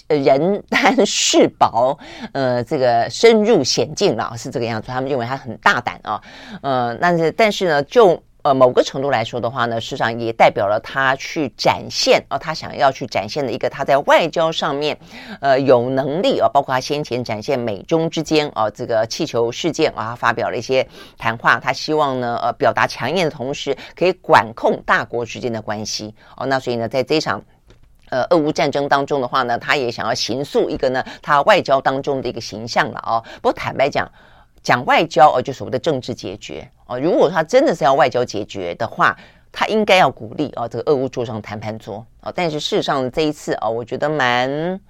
[SPEAKER 1] 人单势薄，呃，这个深入险境了，是这个样子。他们认为他很大胆啊，呃，但是但是呢，就呃某个程度来说的话呢，事实上也代表了他去展现啊，他想要去展现的一个他在外交上面呃有能力啊，包括他先前展现美中之间啊这个气球事件啊，他发表了一些谈话，他希望呢呃表达强硬的同时，可以管控大国之间的关系哦，那所以呢，在这一场。呃，俄乌战争当中的话呢，他也想要形塑一个呢，他外交当中的一个形象了哦。不过坦白讲，讲外交哦，就所谓的政治解决哦。如果他真的是要外交解决的话，他应该要鼓励哦，这个俄乌坐上谈判桌哦。但是事实上这一次哦，我觉得蛮。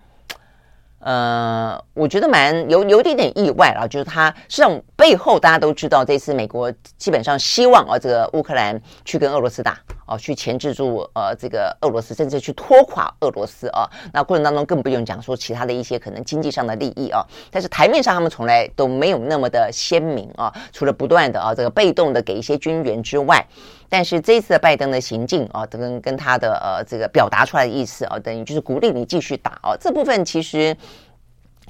[SPEAKER 1] 呃，我觉得蛮有有点点意外啊，就是他实际上背后大家都知道，这次美国基本上希望啊，这个乌克兰去跟俄罗斯打啊，去钳制住呃这个俄罗斯，甚至去拖垮俄罗斯啊。那过程当中更不用讲说其他的一些可能经济上的利益啊，但是台面上他们从来都没有那么的鲜明啊，除了不断的啊这个被动的给一些军援之外。但是这一次的拜登的行径啊，跟跟他的呃这个表达出来的意思啊，等于就是鼓励你继续打哦。这部分其实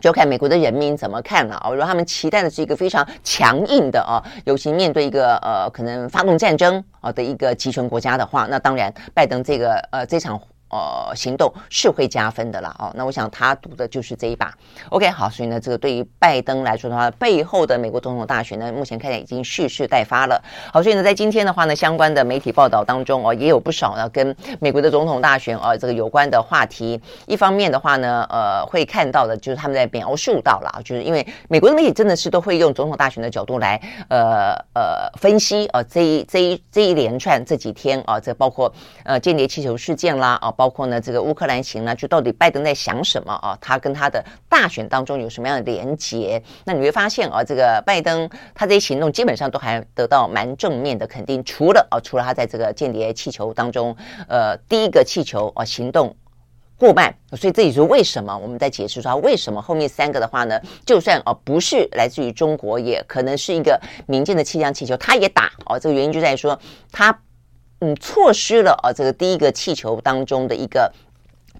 [SPEAKER 1] 就看美国的人民怎么看了啊。如果他们期待的是一个非常强硬的啊，尤其面对一个呃可能发动战争啊的一个集权国家的话，那当然拜登这个呃这场。呃，行动是会加分的啦。哦。那我想他赌的就是这一把。OK，好，所以呢，这个对于拜登来说的话，背后的美国总统大选呢，目前看来已经蓄势待发了。好，所以呢，在今天的话呢，相关的媒体报道当中哦，也有不少呢跟美国的总统大选啊这个有关的话题。一方面的话呢，呃，会看到的就是他们在描述到了，就是因为美国的媒体真的是都会用总统大选的角度来呃呃分析啊这一这一这一连串这几天啊，这包括呃间谍气球事件啦啊。包括呢，这个乌克兰行呢，就到底拜登在想什么啊？他跟他的大选当中有什么样的连结？那你会发现啊，这个拜登他这些行动基本上都还得到蛮正面的肯定，除了啊，除了他在这个间谍气球当中，呃，第一个气球啊行动过慢，所以这也是为什么我们在解释说为什么后面三个的话呢，就算啊不是来自于中国，也可能是一个民间的气象气球，他也打哦。这个原因就在于说他。嗯，错失了啊，这个第一个气球当中的一个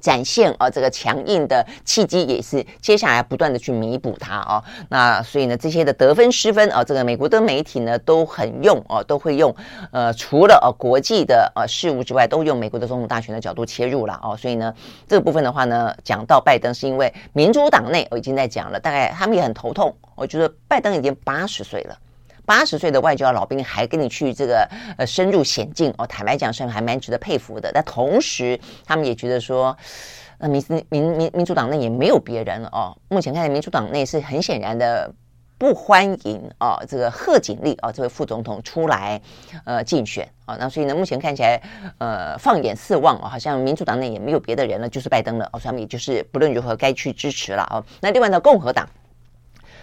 [SPEAKER 1] 展现啊，这个强硬的契机，也是接下来不断的去弥补它啊。那所以呢，这些的得分失分啊，这个美国的媒体呢都很用啊，都会用呃，除了啊国际的呃事务之外，都用美国的总统大选的角度切入了啊。所以呢，这个部分的话呢，讲到拜登，是因为民主党内我已经在讲了，大概他们也很头痛。我觉得拜登已经八十岁了。八十岁的外交老兵还跟你去这个呃深入险境哦，坦白讲是还蛮值得佩服的。但同时，他们也觉得说，那民民民民主党内也没有别人了哦。目前看来，民主党内是很显然的。不欢迎哦，这个贺锦丽哦，这位副总统出来呃竞选啊，那所以呢，目前看起来呃放眼四望哦，好像民主党内也没有别的人了，就是拜登了哦，所以他们也就是不论如何该去支持了啊。那另外呢，共和党。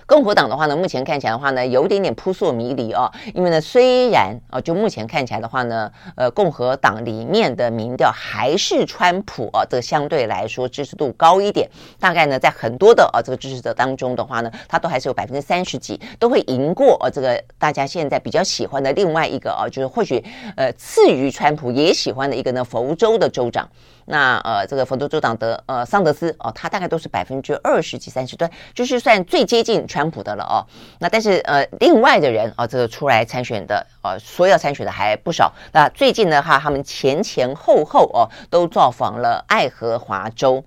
[SPEAKER 1] 共和党的话呢，目前看起来的话呢，有点点扑朔迷离哦。因为呢，虽然啊，就目前看起来的话呢，呃，共和党里面的民调还是川普啊，这个相对来说支持度高一点。大概呢，在很多的啊这个支持者当中的话呢，他都还是有百分之三十几，都会赢过啊这个大家现在比较喜欢的另外一个啊，就是或许呃次于川普也喜欢的一个呢，佛州的州长。那呃，这个佛州州长的呃桑德斯哦，他大概都是百分之二十几、三十，对，就是算最接近川普的了哦。那但是呃，另外的人啊、哦，这个出来参选的呃，说要参选的还不少。那最近呢，哈，他们前前后后哦，都造访了爱荷华州，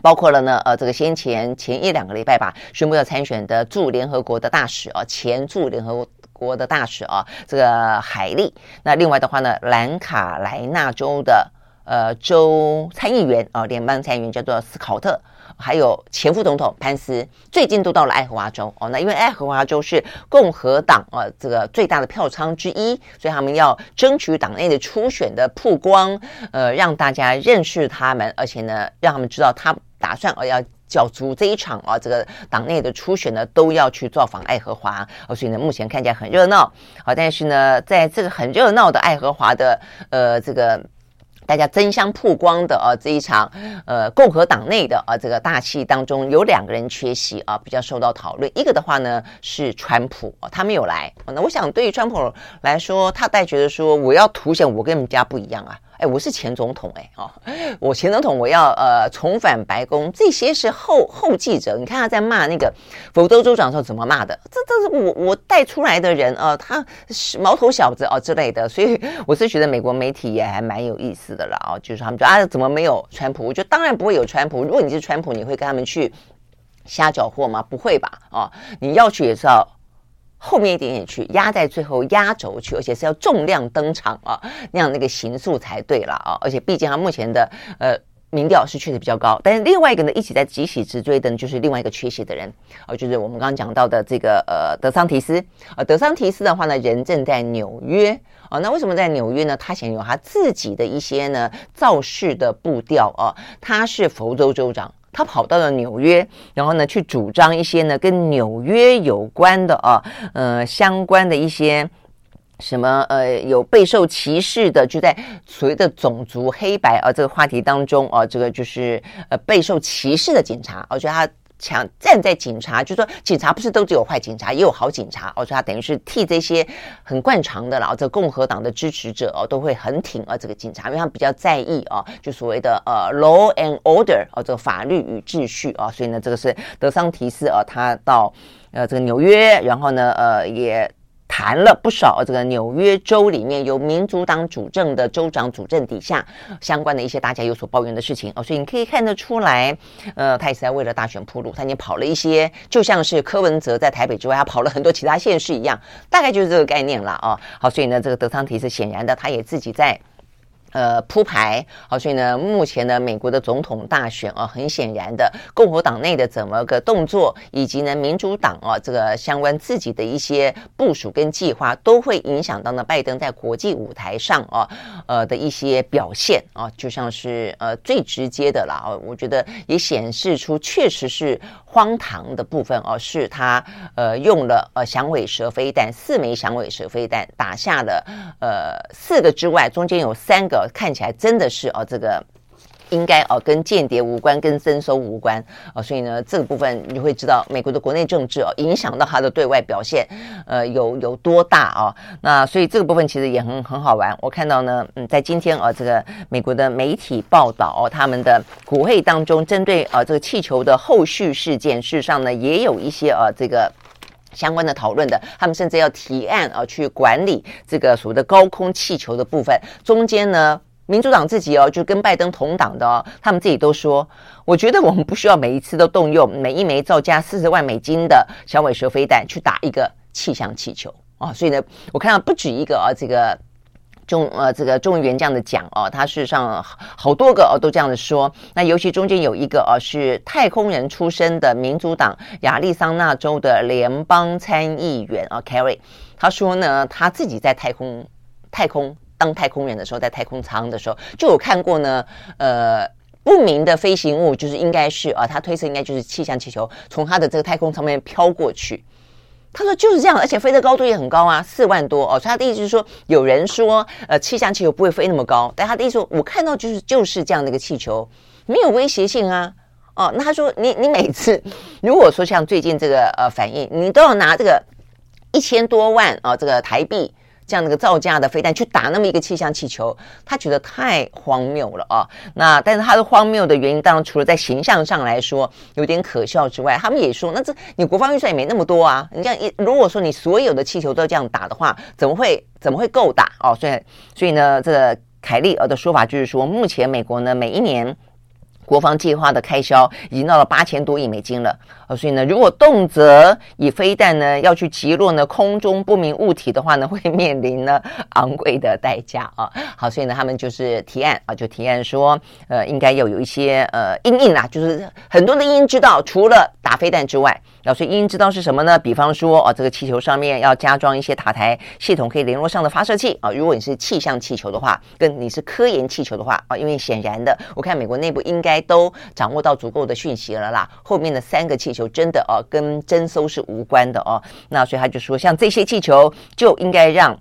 [SPEAKER 1] 包括了呢，呃，这个先前前一两个礼拜吧，宣布要参选的驻联合国的大使啊，前驻联合国的大使啊，这个海利。那另外的话呢，南卡莱纳州的。呃，州参议员啊，联邦参议员叫做斯考特，还有前副总统潘斯，最近都到了爱荷华州哦。那因为爱荷华州是共和党啊，这个最大的票仓之一，所以他们要争取党内的初选的曝光，呃，让大家认识他们，而且呢，让他们知道他打算哦要角逐这一场啊，这个党内的初选呢，都要去造访爱荷华。所以呢，目前看起来很热闹啊，但是呢，在这个很热闹的爱荷华的呃这个。大家争相曝光的啊，这一场呃共和党内的啊这个大戏当中，有两个人缺席啊，比较受到讨论。一个的话呢是川普啊，他没有来。那我想对于川普来说，他大概觉得说，我要凸显我跟你们家不一样啊。哎，我是前总统哎，哦，我前总统我要呃重返白宫，这些是后后继者。你看他在骂那个佛州州长的时候怎么骂的？这这是我我带出来的人啊，他是毛头小子哦之类的。所以我是觉得美国媒体也还蛮有意思的啦啊，就是他们说啊，怎么没有川普？我觉得当然不会有川普。如果你是川普，你会跟他们去瞎搅和吗？不会吧？哦，你要去也是要。后面一点点去压在最后压轴去，而且是要重量登场啊，那样那个形速才对了啊！而且毕竟他目前的呃民调是确实比较高，但是另外一个呢，一起在急起直追的，就是另外一个缺席的人啊，就是我们刚刚讲到的这个呃德桑提斯啊，德桑提斯的话呢，人正在纽约啊，那为什么在纽约呢？他想有他自己的一些呢造势的步调啊，他是佛州州长。他跑到了纽约，然后呢，去主张一些呢跟纽约有关的啊，呃，相关的一些什么呃，有备受歧视的，就在所谓的种族黑白啊这个话题当中啊，这个就是呃备受歧视的警察，我觉得他。强站在警察，就说警察不是都只有坏警察，也有好警察。哦，所以他等于是替这些很惯常的啦，这共和党的支持者哦，都会很挺啊这个警察，因为他们比较在意啊，就所谓的呃 law and order 哦，这个法律与秩序啊。所以呢，这个是德桑提斯啊，他到呃这个纽约，然后呢呃也。谈了不少这个纽约州里面由民主党主政的州长主政底下相关的一些大家有所抱怨的事情哦，所以你可以看得出来，呃，他也是在为了大选铺路，他已经跑了一些，就像是柯文哲在台北之外，他跑了很多其他县市一样，大概就是这个概念了哦。好，所以呢，这个德桑提是显然的，他也自己在。呃，铺排好，所以呢，目前呢，美国的总统大选啊，很显然的，共和党内的怎么个动作，以及呢，民主党啊，这个相关自己的一些部署跟计划，都会影响到呢，拜登在国际舞台上啊，呃的一些表现啊，就像是呃最直接的了啊，我觉得也显示出确实是荒唐的部分哦，是他呃用了呃响尾蛇飞弹四枚响尾蛇飞弹打下了呃四个之外，中间有三个。看起来真的是哦，这个应该哦跟间谍无关，跟征收无关哦，所以呢，这个部分你会知道美国的国内政治哦，影响到他的对外表现，呃，有有多大啊？那所以这个部分其实也很很好玩。我看到呢，嗯，在今天啊，这个美国的媒体报道哦，他们的国会当中针对啊这个气球的后续事件，事实上呢，也有一些啊这个。相关的讨论的，他们甚至要提案啊，去管理这个所谓的高空气球的部分。中间呢，民主党自己哦，就跟拜登同党的哦，他们自己都说，我觉得我们不需要每一次都动用每一枚造价四十万美金的小尾蛇飞弹去打一个气象气球啊，所以呢，我看到不止一个啊，这个。中呃，这个众议员这样的讲哦，他事实上好多个哦都这样的说。那尤其中间有一个哦是太空人出身的民主党亚利桑那州的联邦参议员啊，Carry 他说呢，他自己在太空太空当太空人的时候，在太空舱的时候就有看过呢，呃，不明的飞行物，就是应该是啊，他推测应该就是气象气球从他的这个太空舱面飘过去。他说就是这样，而且飞的高度也很高啊，四万多哦。所以他的意思是说，有人说，呃，气象气球不会飞那么高，但他的意思说，我看到就是就是这样的一个气球，没有威胁性啊。哦，那他说，你你每次 如果说像最近这个呃反应，你都要拿这个一千多万啊、这个台币。这样的一个造价的飞弹去打那么一个气象气球，他觉得太荒谬了啊！那但是他的荒谬的原因，当然除了在形象上来说有点可笑之外，他们也说，那这你国防预算也没那么多啊！你这样一如果说你所有的气球都这样打的话，怎么会怎么会够打哦？所以所以呢，这凯利尔的说法就是说，目前美国呢每一年。国防计划的开销已经到了八千多亿美金了，呃，所以呢，如果动辄以飞弹呢要去击落呢空中不明物体的话呢，会面临呢昂贵的代价啊。好，所以呢，他们就是提案啊，就提案说，呃，应该要有一些呃阴影啦，就是很多的阴影知道，除了打飞弹之外。要所以因知道是什么呢？比方说啊，这个气球上面要加装一些塔台系统可以联络上的发射器啊。如果你是气象气球的话，跟你是科研气球的话啊，因为显然的，我看美国内部应该都掌握到足够的讯息了啦。后面的三个气球真的哦，跟侦搜是无关的哦。那所以他就说，像这些气球就应该让。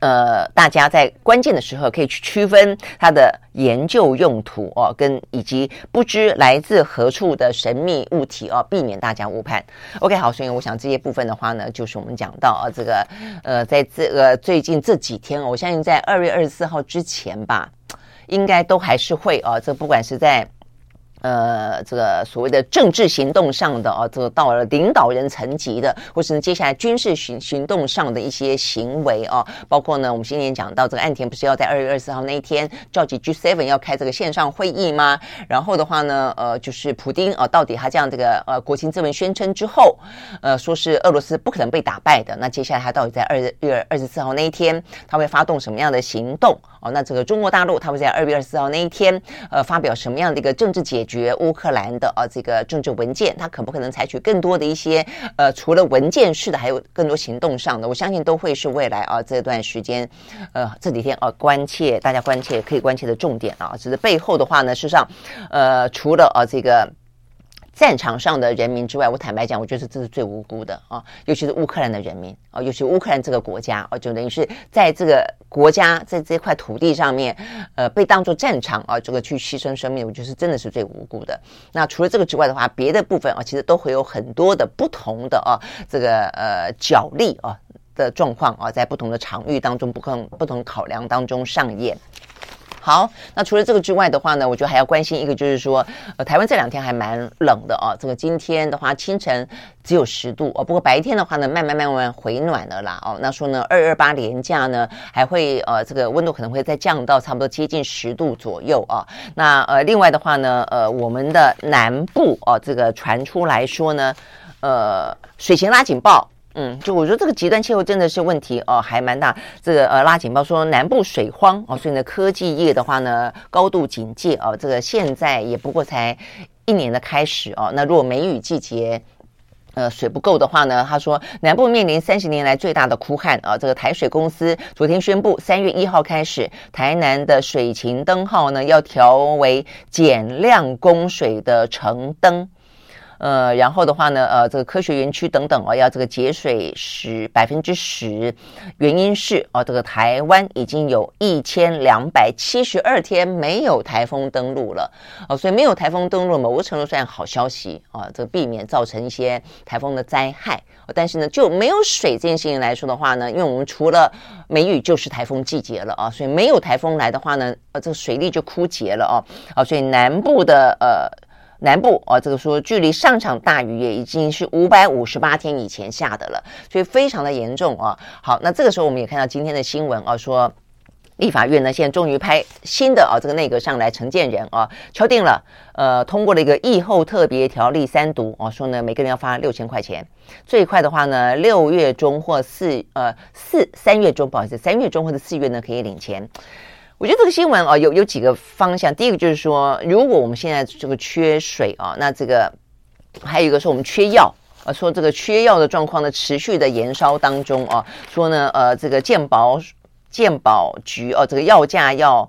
[SPEAKER 1] 呃，大家在关键的时候可以去区分它的研究用途哦，跟以及不知来自何处的神秘物体哦，避免大家误判。OK，好，所以我想这些部分的话呢，就是我们讲到啊，这个呃，在这个最近这几天，我相信在二月二十四号之前吧，应该都还是会啊，这不管是在。呃，这个所谓的政治行动上的啊，这个到了领导人层级的，或是接下来军事行行动上的一些行为啊，包括呢，我们今天讲到这个岸田不是要在二月二十四号那一天召集 G7 要开这个线上会议吗？然后的话呢，呃，就是普丁啊，到底他这样这个呃国情咨文宣称之后，呃，说是俄罗斯不可能被打败的，那接下来他到底在二月二十四号那一天他会发动什么样的行动？哦，那这个中国大陆他会在二月二十四号那一天呃发表什么样的一个政治解？决乌克兰的啊这个政治文件，他可不可能采取更多的一些呃除了文件式的，还有更多行动上的？我相信都会是未来啊这段时间呃这几天啊关切大家关切可以关切的重点啊。只是背后的话呢，事实上呃除了啊这个。战场上的人民之外，我坦白讲，我觉得这是最无辜的啊，尤其是乌克兰的人民啊，尤其乌克兰这个国家啊，就等于是在这个国家在这块土地上面，呃，被当作战场啊，这个去牺牲生命，我觉得是真的是最无辜的。那除了这个之外的话，别的部分啊，其实都会有很多的不同的啊，这个呃角力啊的状况啊，在不同的场域当中，不同不同考量当中上演。好，那除了这个之外的话呢，我觉得还要关心一个，就是说，呃，台湾这两天还蛮冷的哦。这个今天的话，清晨只有十度哦，不过白天的话呢，慢慢慢慢回暖了啦哦。那说呢，二二八连假呢，还会呃，这个温度可能会再降到差不多接近十度左右啊。那呃，另外的话呢，呃，我们的南部哦，这个传出来说呢，呃，水情拉警报。嗯，就我觉得这个极端气候真的是问题哦，还蛮大。这个呃拉警报说南部水荒哦，所以呢科技业的话呢高度警戒哦。这个现在也不过才一年的开始哦。那如果梅雨季节呃水不够的话呢，他说南部面临三十年来最大的枯旱啊。这个台水公司昨天宣布，三月一号开始，台南的水情灯号呢要调为减量供水的橙灯。呃，然后的话呢，呃，这个科学园区等等哦，要这个节水十百分之十，原因是哦，这个台湾已经有一千两百七十二天没有台风登陆了哦，所以没有台风登陆，某个程度算好消息啊，这个避免造成一些台风的灾害。但是呢，就没有水这件事情来说的话呢，因为我们除了梅雨就是台风季节了啊，所以没有台风来的话呢，呃，这个水利就枯竭了哦，啊，所以南部的呃。南部啊，这个说距离上场大雨也已经是五百五十八天以前下的了，所以非常的严重啊。好，那这个时候我们也看到今天的新闻啊，说立法院呢，现在终于派新的啊这个内阁上来承建人啊，敲定了，呃，通过了一个疫后特别条例三读啊，说呢每个人要发六千块钱，最快的话呢六月中或四呃四三月中，不好意思，三月中或者四月呢可以领钱。我觉得这个新闻啊有有几个方向，第一个就是说，如果我们现在这个缺水啊，那这个还有一个是我们缺药啊，说这个缺药的状况呢持续的延烧当中啊，说呢呃这个健保。健保局哦，这个药价要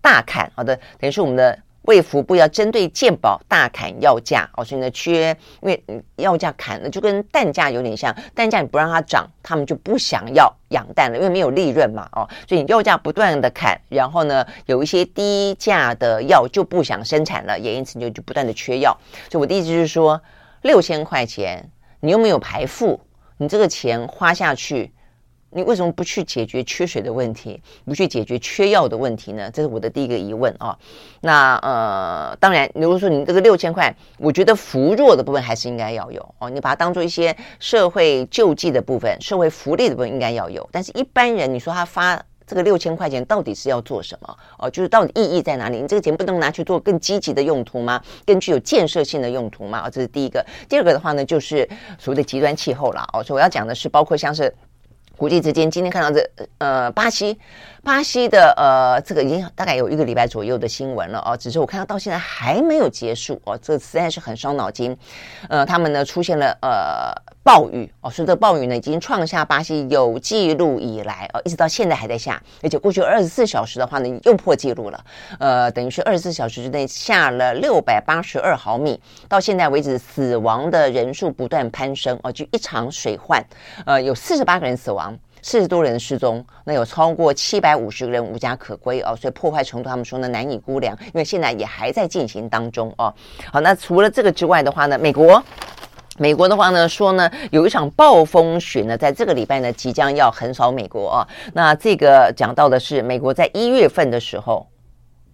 [SPEAKER 1] 大砍，好的，等于是我们的卫福部要针对健保大砍药价哦，所以呢缺，因为药价砍了就跟蛋价有点像，蛋价你不让它涨，他们就不想要养蛋了，因为没有利润嘛哦，所以你药价不断的砍，然后呢有一些低价的药就不想生产了，也因此就就不断的缺药，所以我的意思就是说，六千块钱你又没有排付，你这个钱花下去。你为什么不去解决缺水的问题，不去解决缺药的问题呢？这是我的第一个疑问啊。那呃，当然，如果说你这个六千块，我觉得扶弱的部分还是应该要有哦。你把它当做一些社会救济的部分、社会福利的部分应该要有。但是一般人，你说他发这个六千块钱到底是要做什么？哦，就是到底意义在哪里？你这个钱不能拿去做更积极的用途吗？更具有建设性的用途吗？哦，这是第一个。第二个的话呢，就是所谓的极端气候了哦。所以我要讲的是，包括像是。国际之间，今天看到这呃，巴西，巴西的呃，这个已经大概有一个礼拜左右的新闻了哦，只是我看到到现在还没有结束哦，这实在是很伤脑筋。呃，他们呢出现了呃暴雨哦，所以这暴雨呢已经创下巴西有记录以来哦，一直到现在还在下，而且过去二十四小时的话呢又破纪录了，呃，等于是二十四小时之内下了六百八十二毫米，到现在为止死亡的人数不断攀升哦，就一场水患，呃，有四十八个人死亡。四十多人失踪，那有超过七百五十个人无家可归哦，所以破坏程度他们说呢难以估量，因为现在也还在进行当中哦。好，那除了这个之外的话呢，美国，美国的话呢说呢有一场暴风雪呢，在这个礼拜呢即将要横扫美国啊。那这个讲到的是美国在一月份的时候，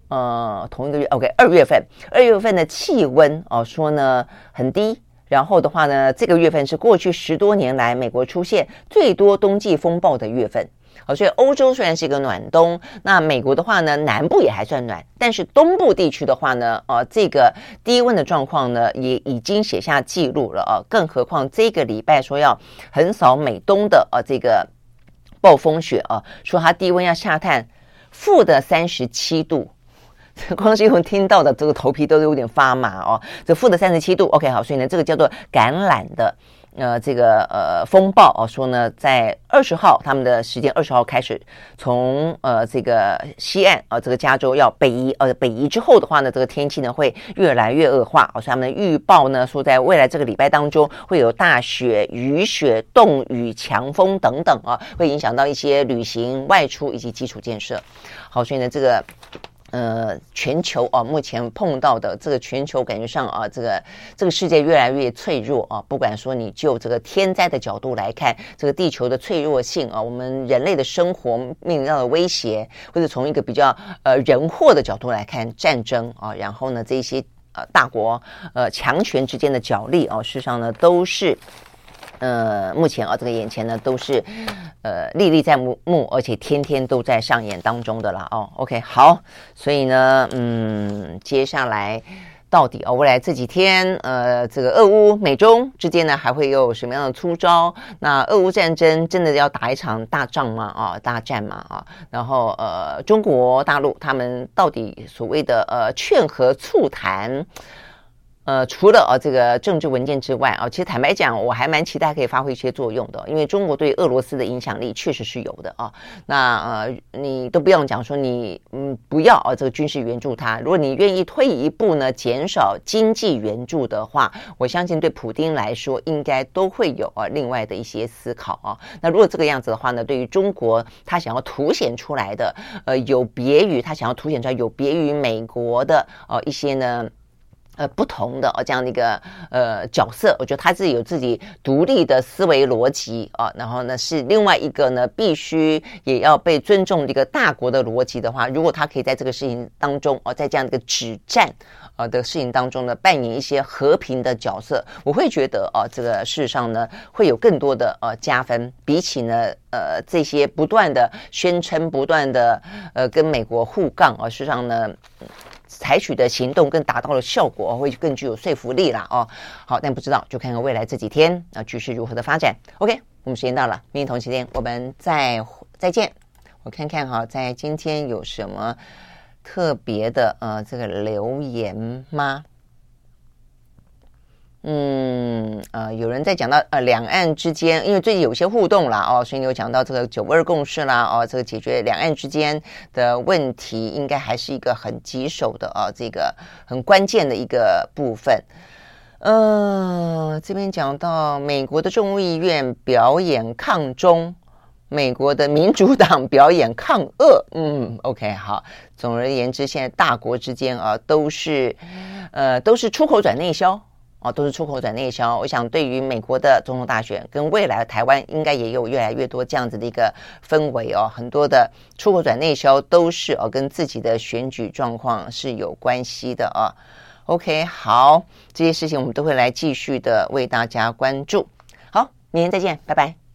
[SPEAKER 1] 呃，同一个月，OK，二月份，二月份的气温哦说呢很低。然后的话呢，这个月份是过去十多年来美国出现最多冬季风暴的月份。好，所以欧洲虽然是一个暖冬，那美国的话呢，南部也还算暖，但是东部地区的话呢，呃，这个低温的状况呢，也已经写下记录了啊。更何况这个礼拜说要横扫美东的呃这个暴风雪啊，说它低温要下探负的三十七度。光是用听到的这个头皮都有点发麻哦，这负的三十七度，OK 好，所以呢，这个叫做橄榄的呃这个呃风暴哦，说呢在二十号他们的时间二十号开始从呃这个西岸啊、这个加州要北移呃北移之后的话呢，这个天气呢会越来越恶化，所以他们的预报呢说在未来这个礼拜当中会有大雪、雨雪、冻雨、强风等等啊，会影响到一些旅行、外出以及基础建设。好，所以呢这个。呃，全球啊，目前碰到的这个全球感觉上啊，这个这个世界越来越脆弱啊。不管说你就这个天灾的角度来看，这个地球的脆弱性啊，我们人类的生活面临到的威胁，或者从一个比较呃人祸的角度来看战争啊，然后呢，这些呃大国呃强权之间的角力啊，事实上呢都是。呃，目前啊，这个眼前呢都是，呃，历历在目目，而且天天都在上演当中的啦。哦，OK，好，所以呢，嗯，接下来到底哦，未来这几天，呃，这个俄乌美中之间呢，还会有什么样的出招？那俄乌战争真的要打一场大仗吗？啊，大战吗？啊，然后呃，中国大陆他们到底所谓的呃劝和促谈？呃，除了啊这个政治文件之外啊，其实坦白讲，我还蛮期待可以发挥一些作用的，因为中国对俄罗斯的影响力确实是有的啊。那呃，你都不用讲说你嗯不要啊这个军事援助他，如果你愿意退一步呢，减少经济援助的话，我相信对普丁来说应该都会有啊另外的一些思考啊。那如果这个样子的话呢，对于中国他想要凸显出来的呃有别于他想要凸显出来有别于美国的呃一些呢。呃，不同的哦，这样的一个呃角色，我觉得他自己有自己独立的思维逻辑啊，然后呢是另外一个呢，必须也要被尊重的一个大国的逻辑的话，如果他可以在这个事情当中哦，在这样的一个止战啊的事情当中呢，扮演一些和平的角色，我会觉得啊，这个事实上呢会有更多的呃加分，比起呢呃这些不断的宣称、不断的呃跟美国互杠啊，事实上呢。采取的行动更达到了效果，会更具有说服力啦哦。好，但不知道就看看未来这几天啊局势如何的发展。OK，我们时间到了，明天同期间我们再再见。我看看哈，在今天有什么特别的呃这个留言吗？嗯，呃，有人在讲到呃两岸之间，因为最近有些互动啦，哦，所以你有讲到这个九二共识啦，哦，这个解决两岸之间的问题，应该还是一个很棘手的啊，这个很关键的一个部分。呃，这边讲到美国的众议院表演抗中，美国的民主党表演抗恶。嗯，OK，好，总而言之，现在大国之间啊，都是呃都是出口转内销。哦，都是出口转内销。我想，对于美国的总统大选跟未来台湾，应该也有越来越多这样子的一个氛围哦。很多的出口转内销都是哦，跟自己的选举状况是有关系的啊。OK，好，这些事情我们都会来继续的为大家关注。好，明天再见，拜拜。